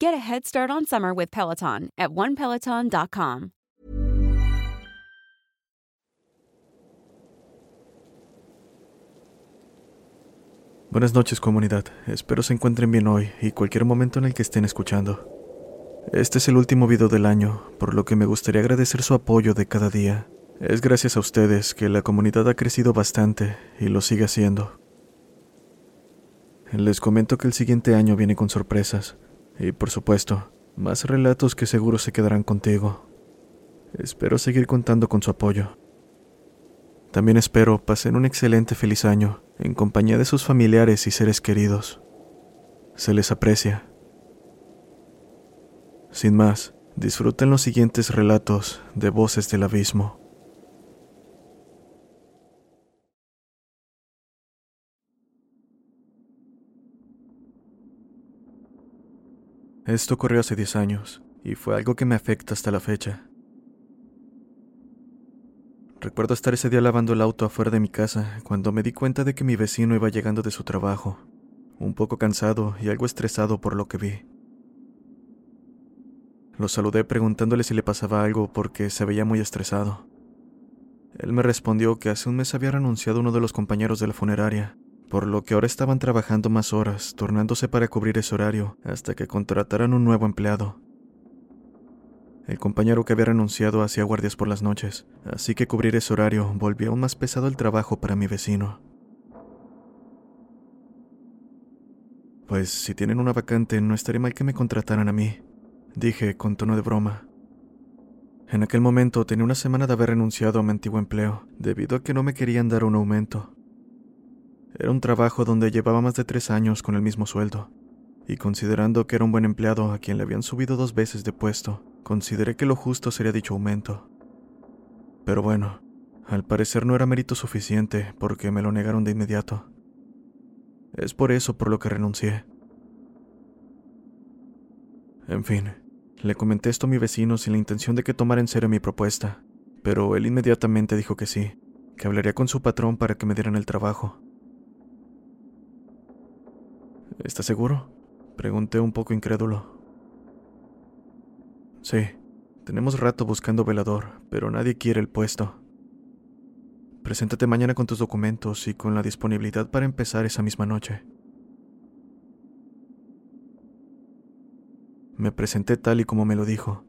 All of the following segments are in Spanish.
Get a head start on summer with Peloton at onepeloton.com. Buenas noches comunidad, espero se encuentren bien hoy y cualquier momento en el que estén escuchando. Este es el último video del año, por lo que me gustaría agradecer su apoyo de cada día. Es gracias a ustedes que la comunidad ha crecido bastante y lo sigue haciendo. Les comento que el siguiente año viene con sorpresas y por supuesto, más relatos que seguro se quedarán contigo. Espero seguir contando con su apoyo. También espero pasen un excelente feliz año en compañía de sus familiares y seres queridos. Se les aprecia. Sin más, disfruten los siguientes relatos de Voces del Abismo. Esto ocurrió hace 10 años y fue algo que me afecta hasta la fecha. Recuerdo estar ese día lavando el auto afuera de mi casa cuando me di cuenta de que mi vecino iba llegando de su trabajo, un poco cansado y algo estresado por lo que vi. Lo saludé preguntándole si le pasaba algo porque se veía muy estresado. Él me respondió que hace un mes había renunciado uno de los compañeros de la funeraria, por lo que ahora estaban trabajando más horas, turnándose para cubrir ese horario hasta que contrataran un nuevo empleado. El compañero que había renunciado hacía guardias por las noches, así que cubrir ese horario volvía aún más pesado el trabajo para mi vecino. Pues si tienen una vacante, no estaría mal que me contrataran a mí, dije con tono de broma. En aquel momento tenía una semana de haber renunciado a mi antiguo empleo, debido a que no me querían dar un aumento. Era un trabajo donde llevaba más de tres años con el mismo sueldo, y considerando que era un buen empleado a quien le habían subido dos veces de puesto, consideré que lo justo sería dicho aumento. Pero bueno, al parecer no era mérito suficiente porque me lo negaron de inmediato. Es por eso por lo que renuncié. En fin, le comenté esto a mi vecino sin la intención de que tomara en serio mi propuesta, pero él inmediatamente dijo que sí, que hablaría con su patrón para que me dieran el trabajo. ¿Estás seguro? Pregunté un poco incrédulo. Sí, tenemos rato buscando velador, pero nadie quiere el puesto. Preséntate mañana con tus documentos y con la disponibilidad para empezar esa misma noche. Me presenté tal y como me lo dijo.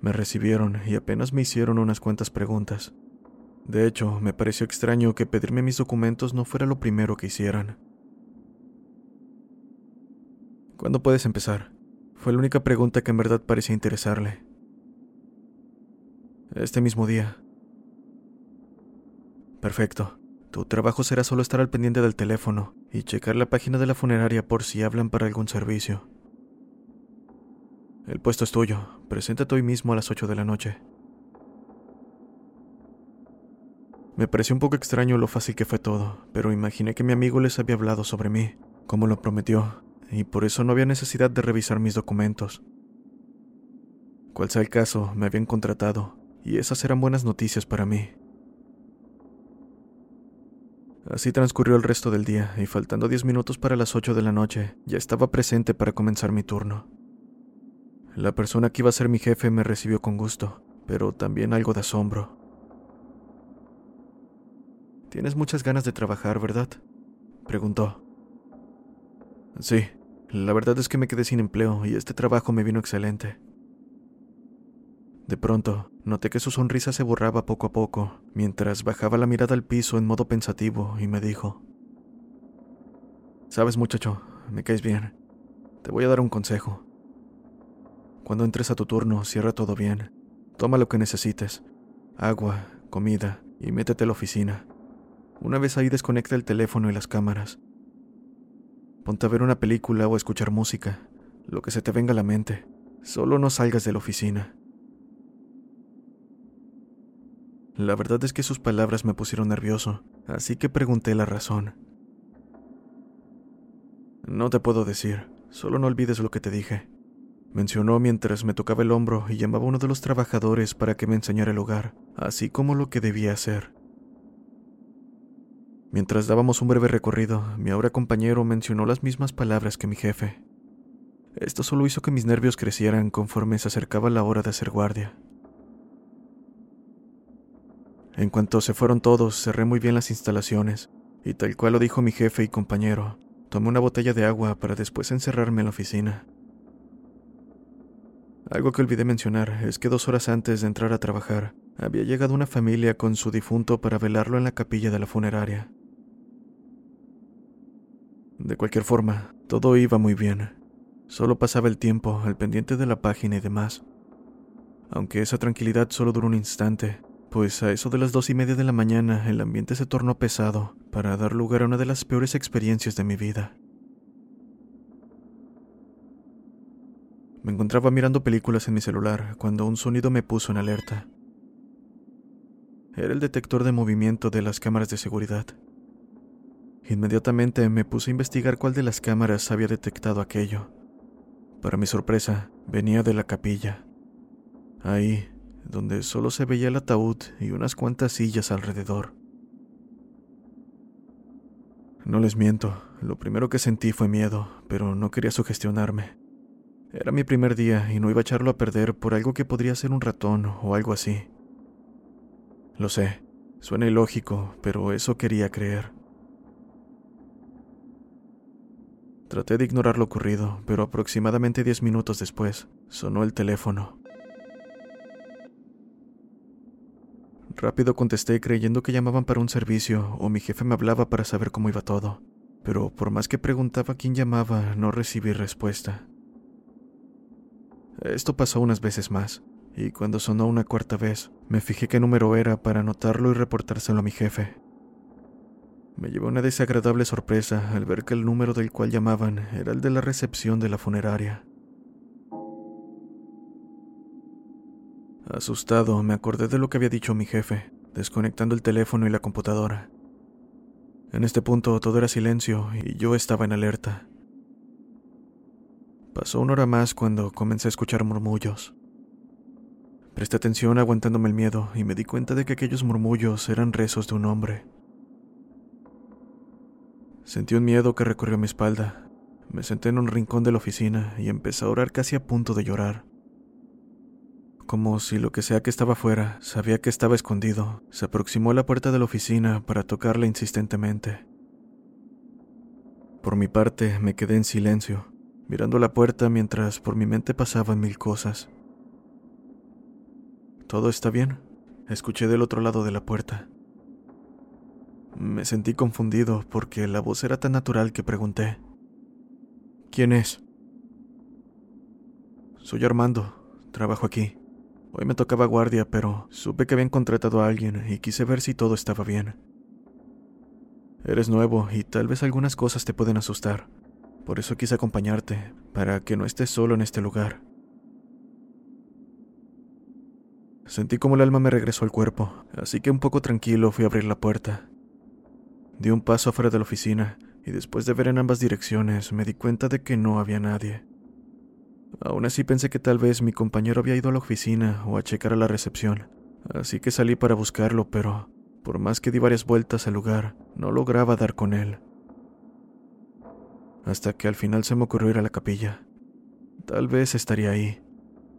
Me recibieron y apenas me hicieron unas cuantas preguntas. De hecho, me pareció extraño que pedirme mis documentos no fuera lo primero que hicieran. ¿Cuándo puedes empezar? Fue la única pregunta que en verdad parecía interesarle. Este mismo día. Perfecto. Tu trabajo será solo estar al pendiente del teléfono y checar la página de la funeraria por si hablan para algún servicio. El puesto es tuyo. Preséntate hoy mismo a las 8 de la noche. Me pareció un poco extraño lo fácil que fue todo, pero imaginé que mi amigo les había hablado sobre mí, como lo prometió, y por eso no había necesidad de revisar mis documentos. Cual sea el caso, me habían contratado, y esas eran buenas noticias para mí. Así transcurrió el resto del día, y faltando diez minutos para las ocho de la noche, ya estaba presente para comenzar mi turno. La persona que iba a ser mi jefe me recibió con gusto, pero también algo de asombro. Tienes muchas ganas de trabajar, ¿verdad? preguntó. Sí, la verdad es que me quedé sin empleo y este trabajo me vino excelente. De pronto, noté que su sonrisa se borraba poco a poco, mientras bajaba la mirada al piso en modo pensativo y me dijo, Sabes muchacho, me caes bien. Te voy a dar un consejo. Cuando entres a tu turno, cierra todo bien. Toma lo que necesites. Agua, comida, y métete a la oficina. Una vez ahí desconecta el teléfono y las cámaras. Ponte a ver una película o a escuchar música, lo que se te venga a la mente. Solo no salgas de la oficina. La verdad es que sus palabras me pusieron nervioso, así que pregunté la razón. No te puedo decir, solo no olvides lo que te dije. Mencionó mientras me tocaba el hombro y llamaba a uno de los trabajadores para que me enseñara el lugar, así como lo que debía hacer. Mientras dábamos un breve recorrido, mi ahora compañero mencionó las mismas palabras que mi jefe. Esto solo hizo que mis nervios crecieran conforme se acercaba la hora de hacer guardia. En cuanto se fueron todos, cerré muy bien las instalaciones, y tal cual lo dijo mi jefe y compañero, tomé una botella de agua para después encerrarme en la oficina. Algo que olvidé mencionar es que dos horas antes de entrar a trabajar, había llegado una familia con su difunto para velarlo en la capilla de la funeraria. De cualquier forma, todo iba muy bien. Solo pasaba el tiempo al pendiente de la página y demás. Aunque esa tranquilidad solo duró un instante, pues a eso de las dos y media de la mañana el ambiente se tornó pesado para dar lugar a una de las peores experiencias de mi vida. Me encontraba mirando películas en mi celular cuando un sonido me puso en alerta. Era el detector de movimiento de las cámaras de seguridad. Inmediatamente me puse a investigar cuál de las cámaras había detectado aquello. Para mi sorpresa, venía de la capilla. Ahí, donde solo se veía el ataúd y unas cuantas sillas alrededor. No les miento, lo primero que sentí fue miedo, pero no quería sugestionarme. Era mi primer día y no iba a echarlo a perder por algo que podría ser un ratón o algo así. Lo sé, suena ilógico, pero eso quería creer. Traté de ignorar lo ocurrido, pero aproximadamente diez minutos después sonó el teléfono. Rápido contesté creyendo que llamaban para un servicio o mi jefe me hablaba para saber cómo iba todo, pero por más que preguntaba quién llamaba, no recibí respuesta. Esto pasó unas veces más, y cuando sonó una cuarta vez, me fijé qué número era para anotarlo y reportárselo a mi jefe. Me llevó una desagradable sorpresa al ver que el número del cual llamaban era el de la recepción de la funeraria. Asustado, me acordé de lo que había dicho mi jefe, desconectando el teléfono y la computadora. En este punto todo era silencio y yo estaba en alerta. Pasó una hora más cuando comencé a escuchar murmullos. Presté atención aguantándome el miedo y me di cuenta de que aquellos murmullos eran rezos de un hombre. Sentí un miedo que recorrió mi espalda. Me senté en un rincón de la oficina y empecé a orar casi a punto de llorar. Como si lo que sea que estaba fuera sabía que estaba escondido, se aproximó a la puerta de la oficina para tocarla insistentemente. Por mi parte, me quedé en silencio, mirando la puerta mientras por mi mente pasaban mil cosas. ¿Todo está bien? Escuché del otro lado de la puerta. Me sentí confundido porque la voz era tan natural que pregunté. ¿Quién es? Soy Armando, trabajo aquí. Hoy me tocaba guardia, pero supe que habían contratado a alguien y quise ver si todo estaba bien. Eres nuevo y tal vez algunas cosas te pueden asustar. Por eso quise acompañarte, para que no estés solo en este lugar. Sentí como el alma me regresó al cuerpo, así que un poco tranquilo fui a abrir la puerta. Di un paso afuera de la oficina y después de ver en ambas direcciones me di cuenta de que no había nadie. Aún así pensé que tal vez mi compañero había ido a la oficina o a checar a la recepción, así que salí para buscarlo, pero por más que di varias vueltas al lugar, no lograba dar con él. Hasta que al final se me ocurrió ir a la capilla. Tal vez estaría ahí.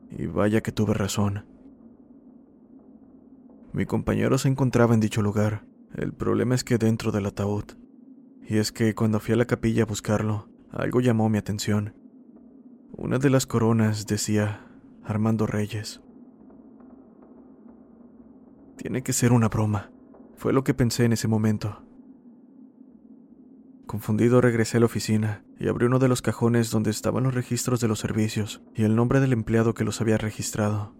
Y vaya que tuve razón. Mi compañero se encontraba en dicho lugar. El problema es que dentro del ataúd. Y es que cuando fui a la capilla a buscarlo, algo llamó mi atención. Una de las coronas decía Armando Reyes. Tiene que ser una broma. Fue lo que pensé en ese momento. Confundido regresé a la oficina y abrí uno de los cajones donde estaban los registros de los servicios y el nombre del empleado que los había registrado.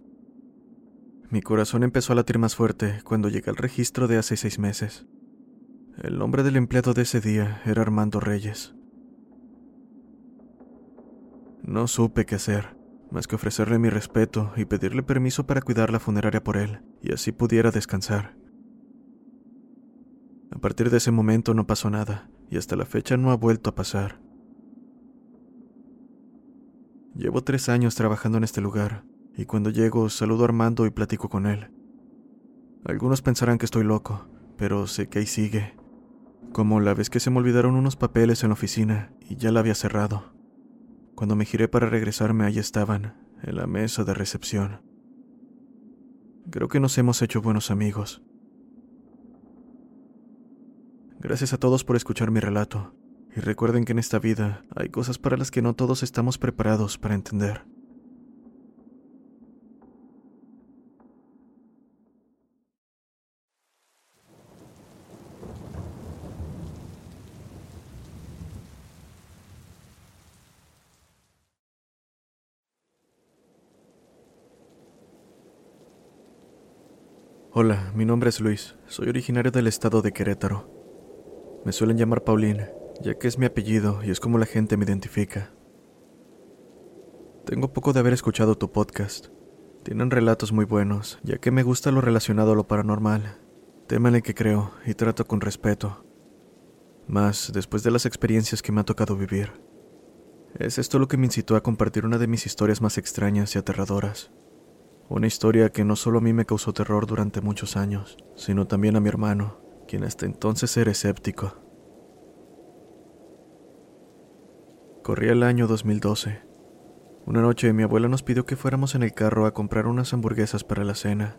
Mi corazón empezó a latir más fuerte cuando llegué al registro de hace seis meses. El nombre del empleado de ese día era Armando Reyes. No supe qué hacer, más que ofrecerle mi respeto y pedirle permiso para cuidar la funeraria por él, y así pudiera descansar. A partir de ese momento no pasó nada, y hasta la fecha no ha vuelto a pasar. Llevo tres años trabajando en este lugar, y cuando llego saludo a Armando y platico con él. Algunos pensarán que estoy loco, pero sé que ahí sigue. Como la vez que se me olvidaron unos papeles en la oficina y ya la había cerrado. Cuando me giré para regresarme, ahí estaban, en la mesa de recepción. Creo que nos hemos hecho buenos amigos. Gracias a todos por escuchar mi relato, y recuerden que en esta vida hay cosas para las que no todos estamos preparados para entender. Hola, mi nombre es Luis. Soy originario del estado de Querétaro. Me suelen llamar Paulín, ya que es mi apellido y es como la gente me identifica. Tengo poco de haber escuchado tu podcast. Tienen relatos muy buenos, ya que me gusta lo relacionado a lo paranormal, tema en el que creo y trato con respeto. Más después de las experiencias que me ha tocado vivir. Es esto lo que me incitó a compartir una de mis historias más extrañas y aterradoras. Una historia que no solo a mí me causó terror durante muchos años, sino también a mi hermano, quien hasta entonces era escéptico. Corría el año 2012. Una noche mi abuela nos pidió que fuéramos en el carro a comprar unas hamburguesas para la cena.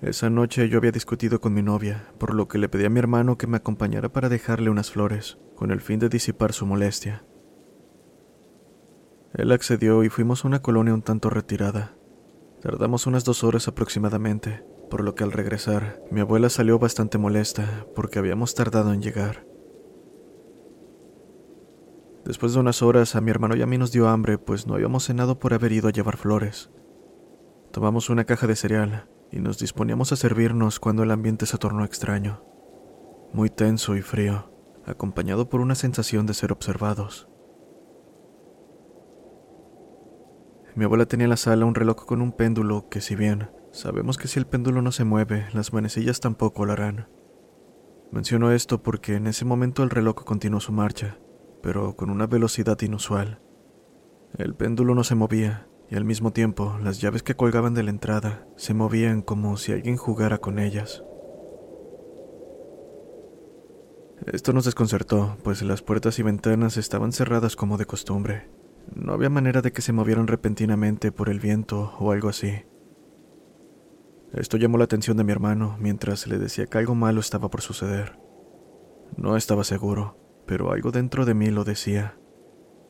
Esa noche yo había discutido con mi novia, por lo que le pedí a mi hermano que me acompañara para dejarle unas flores, con el fin de disipar su molestia. Él accedió y fuimos a una colonia un tanto retirada, Tardamos unas dos horas aproximadamente, por lo que al regresar, mi abuela salió bastante molesta porque habíamos tardado en llegar. Después de unas horas, a mi hermano y a mí nos dio hambre, pues no habíamos cenado por haber ido a llevar flores. Tomamos una caja de cereal y nos disponíamos a servirnos cuando el ambiente se tornó extraño, muy tenso y frío, acompañado por una sensación de ser observados. Mi abuela tenía en la sala un reloj con un péndulo que si bien sabemos que si el péndulo no se mueve, las manecillas tampoco lo harán. Menciono esto porque en ese momento el reloj continuó su marcha, pero con una velocidad inusual. El péndulo no se movía, y al mismo tiempo las llaves que colgaban de la entrada se movían como si alguien jugara con ellas. Esto nos desconcertó, pues las puertas y ventanas estaban cerradas como de costumbre. No había manera de que se movieran repentinamente por el viento o algo así. Esto llamó la atención de mi hermano mientras le decía que algo malo estaba por suceder. No estaba seguro, pero algo dentro de mí lo decía.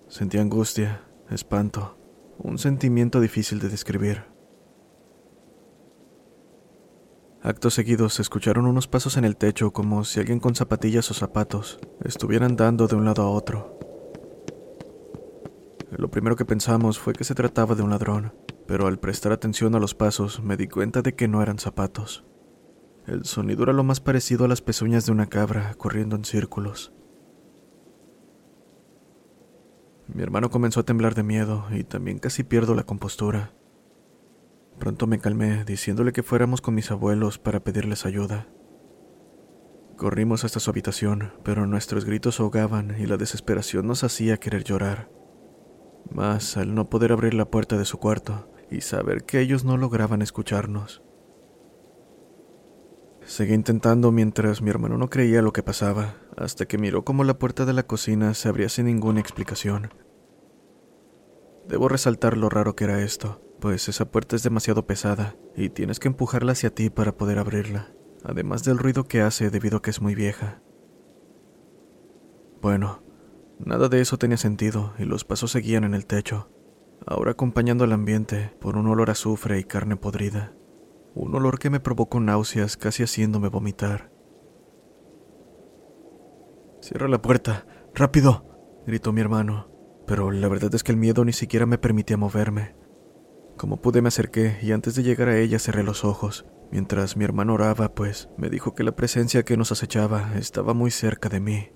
Sentía angustia, espanto, un sentimiento difícil de describir. Actos seguidos se escucharon unos pasos en el techo como si alguien con zapatillas o zapatos estuviera andando de un lado a otro. Lo primero que pensamos fue que se trataba de un ladrón, pero al prestar atención a los pasos me di cuenta de que no eran zapatos. El sonido era lo más parecido a las pezuñas de una cabra corriendo en círculos. Mi hermano comenzó a temblar de miedo y también casi pierdo la compostura. Pronto me calmé diciéndole que fuéramos con mis abuelos para pedirles ayuda. Corrimos hasta su habitación, pero nuestros gritos ahogaban y la desesperación nos hacía querer llorar. Más al no poder abrir la puerta de su cuarto y saber que ellos no lograban escucharnos. Seguí intentando mientras mi hermano no creía lo que pasaba, hasta que miró como la puerta de la cocina se abría sin ninguna explicación. Debo resaltar lo raro que era esto, pues esa puerta es demasiado pesada y tienes que empujarla hacia ti para poder abrirla, además del ruido que hace debido a que es muy vieja. Bueno, nada de eso tenía sentido y los pasos seguían en el techo, ahora acompañando al ambiente por un olor a azufre y carne podrida un olor que me provocó náuseas casi haciéndome vomitar. Cierra la puerta, rápido, gritó mi hermano, pero la verdad es que el miedo ni siquiera me permitía moverme. Como pude me acerqué y antes de llegar a ella cerré los ojos, mientras mi hermano oraba, pues me dijo que la presencia que nos acechaba estaba muy cerca de mí.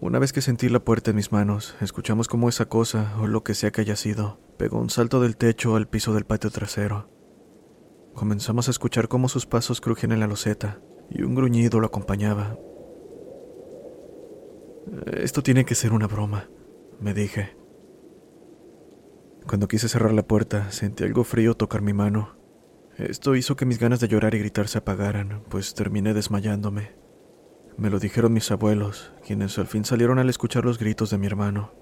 Una vez que sentí la puerta en mis manos, escuchamos cómo esa cosa, o lo que sea que haya sido, pegó un salto del techo al piso del patio trasero. Comenzamos a escuchar cómo sus pasos crujían en la loseta, y un gruñido lo acompañaba. Esto tiene que ser una broma, me dije. Cuando quise cerrar la puerta, sentí algo frío tocar mi mano. Esto hizo que mis ganas de llorar y gritar se apagaran, pues terminé desmayándome. Me lo dijeron mis abuelos, quienes al fin salieron al escuchar los gritos de mi hermano.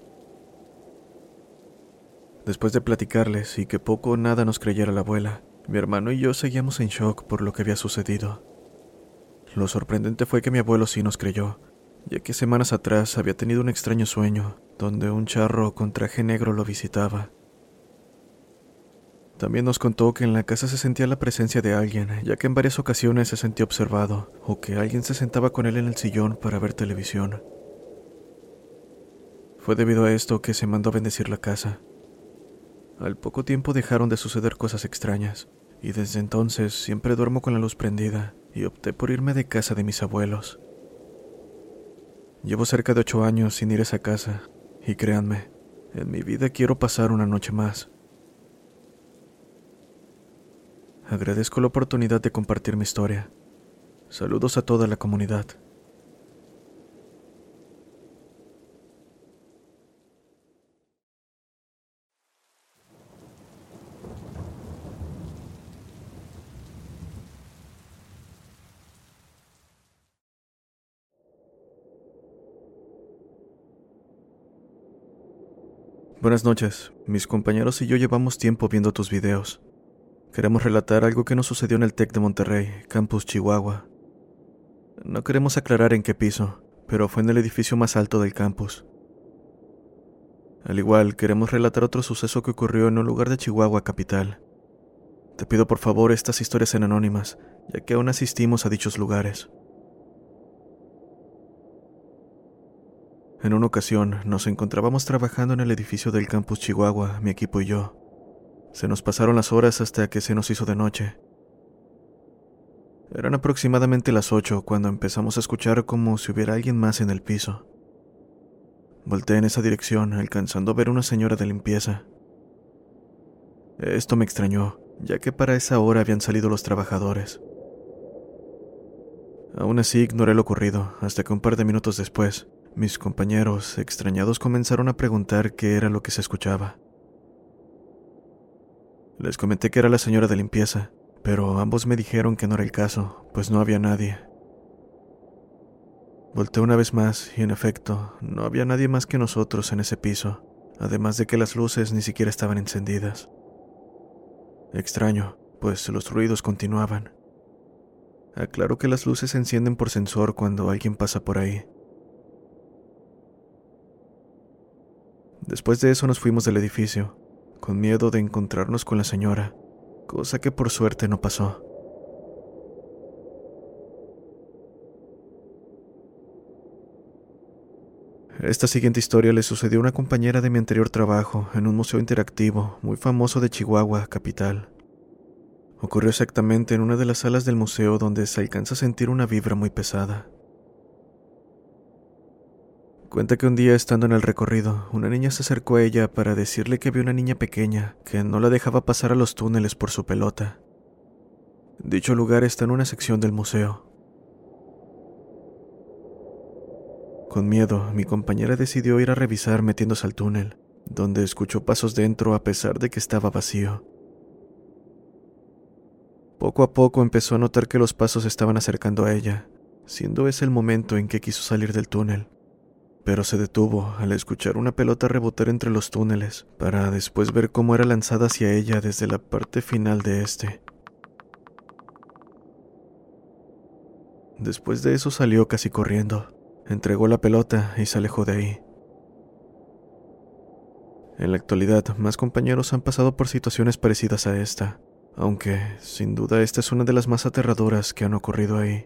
Después de platicarles y que poco o nada nos creyera la abuela, mi hermano y yo seguíamos en shock por lo que había sucedido. Lo sorprendente fue que mi abuelo sí nos creyó, ya que semanas atrás había tenido un extraño sueño, donde un charro con traje negro lo visitaba. También nos contó que en la casa se sentía la presencia de alguien, ya que en varias ocasiones se sentía observado, o que alguien se sentaba con él en el sillón para ver televisión. Fue debido a esto que se mandó a bendecir la casa. Al poco tiempo dejaron de suceder cosas extrañas, y desde entonces siempre duermo con la luz prendida, y opté por irme de casa de mis abuelos. Llevo cerca de ocho años sin ir a esa casa, y créanme, en mi vida quiero pasar una noche más. Agradezco la oportunidad de compartir mi historia. Saludos a toda la comunidad. Buenas noches. Mis compañeros y yo llevamos tiempo viendo tus videos. Queremos relatar algo que nos sucedió en el TEC de Monterrey, Campus Chihuahua. No queremos aclarar en qué piso, pero fue en el edificio más alto del campus. Al igual, queremos relatar otro suceso que ocurrió en un lugar de Chihuahua capital. Te pido por favor estas historias en anónimas, ya que aún asistimos a dichos lugares. En una ocasión nos encontrábamos trabajando en el edificio del campus Chihuahua, mi equipo y yo. Se nos pasaron las horas hasta que se nos hizo de noche. Eran aproximadamente las ocho cuando empezamos a escuchar como si hubiera alguien más en el piso. Volté en esa dirección, alcanzando a ver una señora de limpieza. Esto me extrañó, ya que para esa hora habían salido los trabajadores. Aún así ignoré lo ocurrido, hasta que un par de minutos después, mis compañeros, extrañados, comenzaron a preguntar qué era lo que se escuchaba. Les comenté que era la señora de limpieza, pero ambos me dijeron que no era el caso, pues no había nadie. Volté una vez más y en efecto, no había nadie más que nosotros en ese piso, además de que las luces ni siquiera estaban encendidas. Extraño, pues los ruidos continuaban. Aclaro que las luces se encienden por sensor cuando alguien pasa por ahí. Después de eso nos fuimos del edificio, con miedo de encontrarnos con la señora, cosa que por suerte no pasó. Esta siguiente historia le sucedió a una compañera de mi anterior trabajo en un museo interactivo muy famoso de Chihuahua, capital. Ocurrió exactamente en una de las salas del museo donde se alcanza a sentir una vibra muy pesada. Cuenta que un día estando en el recorrido, una niña se acercó a ella para decirle que había una niña pequeña que no la dejaba pasar a los túneles por su pelota. Dicho lugar está en una sección del museo. Con miedo, mi compañera decidió ir a revisar metiéndose al túnel, donde escuchó pasos dentro a pesar de que estaba vacío. Poco a poco empezó a notar que los pasos estaban acercando a ella, siendo ese el momento en que quiso salir del túnel, pero se detuvo al escuchar una pelota rebotar entre los túneles, para después ver cómo era lanzada hacia ella desde la parte final de este. Después de eso salió casi corriendo, entregó la pelota y se alejó de ahí. En la actualidad, más compañeros han pasado por situaciones parecidas a esta, aunque sin duda esta es una de las más aterradoras que han ocurrido ahí.